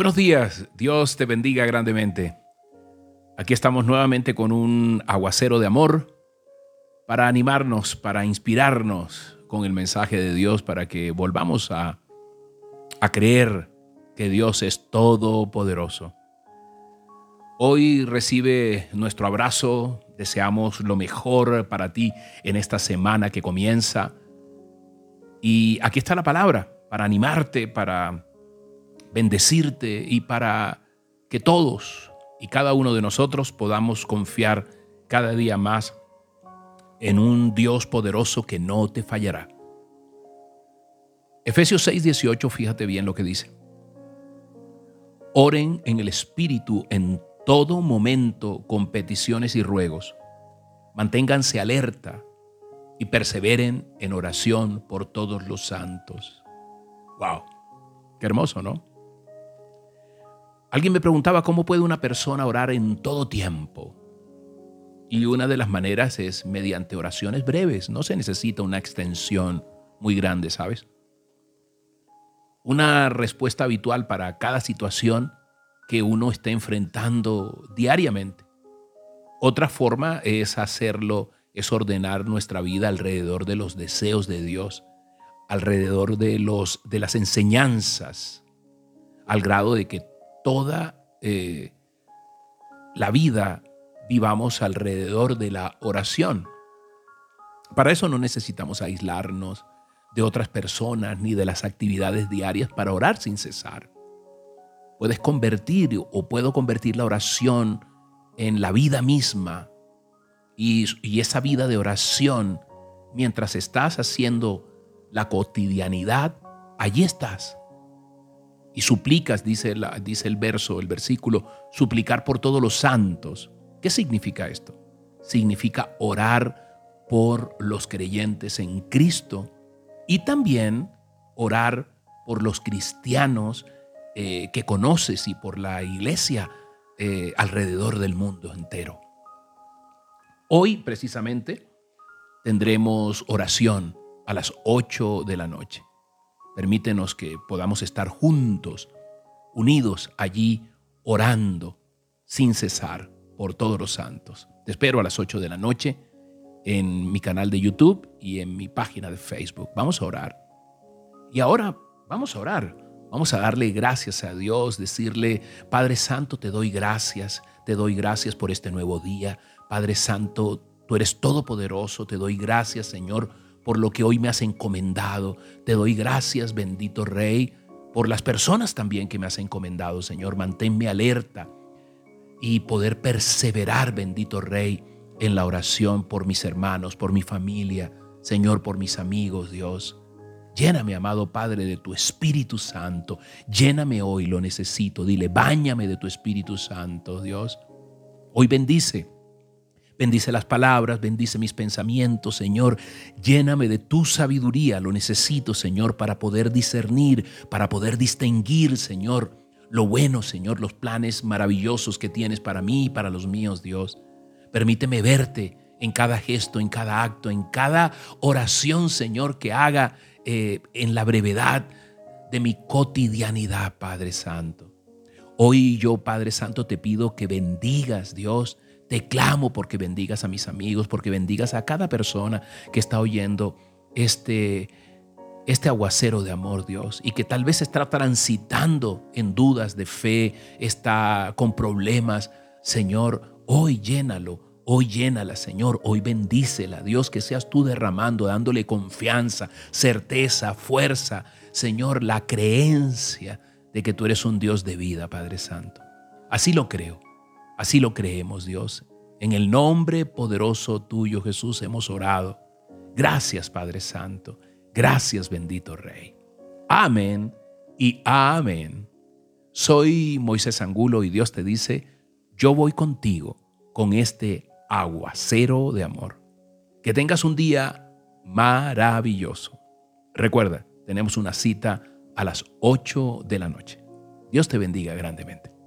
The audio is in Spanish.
Buenos días, Dios te bendiga grandemente. Aquí estamos nuevamente con un aguacero de amor para animarnos, para inspirarnos con el mensaje de Dios, para que volvamos a, creer que Dios es todopoderoso. Hoy recibe nuestro abrazo, deseamos lo mejor para ti en esta semana que comienza. Y aquí está la palabra para animarte, para bendecirte y para que todos y cada uno de nosotros podamos confiar cada día más en un Dios poderoso que no te fallará. Efesios 6:18, fíjate bien lo que dice. Oren en el Espíritu en todo momento con peticiones y ruegos. Manténganse alerta y perseveren en oración por todos los santos. ¡Wow! Qué hermoso, ¿no? Alguien me preguntaba cómo puede una persona orar en todo tiempo. Y una de las maneras es mediante oraciones breves. No se necesita una extensión muy grande, ¿sabes? Una respuesta habitual para cada situación que uno está enfrentando diariamente. Otra forma es hacerlo, es ordenar nuestra vida alrededor de los deseos de Dios, alrededor de, los, de las enseñanzas, al grado de que toda eh, la vida vivamos alrededor de la oración. Para eso no necesitamos aislarnos de otras personas ni de las actividades diarias para orar sin cesar. Puedes convertir o puedo convertir la oración en la vida misma y, y esa vida de oración mientras estás haciendo la cotidianidad, allí estás y suplicas, dice, el verso, el versículo, suplicar por todos los santos. ¿Qué significa esto? Significa orar por los creyentes en Cristo y también orar por los cristianos eh, que conoces y por la iglesia eh, alrededor del mundo entero. Hoy precisamente tendremos oración a las 8 de la noche. Permítenos que podamos estar juntos, unidos allí, orando sin cesar por todos los santos. Te espero a las 8 de la noche en mi canal de YouTube y en mi página de Facebook. Vamos a orar. Y ahora vamos a orar. Vamos a darle gracias a Dios, decirle, Padre Santo, te doy gracias, te doy gracias por este nuevo día. Padre Santo, tú eres todopoderoso, te doy gracias, Señor, por lo que hoy me has encomendado. Te doy gracias, bendito Rey, por las personas también que me has encomendado, Señor. Manténme alerta y poder perseverar, bendito Rey, en la oración por mis hermanos, por mi familia, Señor, por mis amigos, Dios. Lléname, amado Padre, de tu Espíritu Santo. Lléname hoy, lo necesito. Dile, báñame de tu Espíritu Santo, Dios. Hoy bendice Bendice las palabras, bendice mis pensamientos, Señor. Lléname de tu sabiduría. Lo necesito, Señor, para poder discernir, para poder distinguir, Señor, lo bueno, Señor, los planes maravillosos que tienes para mí y para los míos, Dios. Permíteme verte en cada gesto, en cada acto, en cada oración, Señor, que haga eh, en la brevedad de mi cotidianidad, Padre Santo. Hoy yo, Padre Santo, te pido que bendigas, Dios, te clamo porque bendigas a mis amigos, porque bendigas a cada persona que está oyendo este, este aguacero de amor, Dios, y que tal vez está transitando en dudas de fe, está con problemas. Señor, hoy llénalo. Hoy llénala, Señor. Hoy bendícela. Dios, que seas tú derramando, dándole confianza, certeza, fuerza. Señor, la creencia de que tú eres un Dios de vida, Padre Santo. Así lo creo. Así lo creemos, Dios. En el nombre poderoso tuyo, Jesús, hemos orado. Gracias, Padre Santo. Gracias, bendito Rey. Amén y amén. Soy Moisés Angulo y Dios te dice, yo voy contigo con este aguacero de amor. Que tengas un día maravilloso. Recuerda, tenemos una cita a las 8 de la noche. Dios te bendiga grandemente.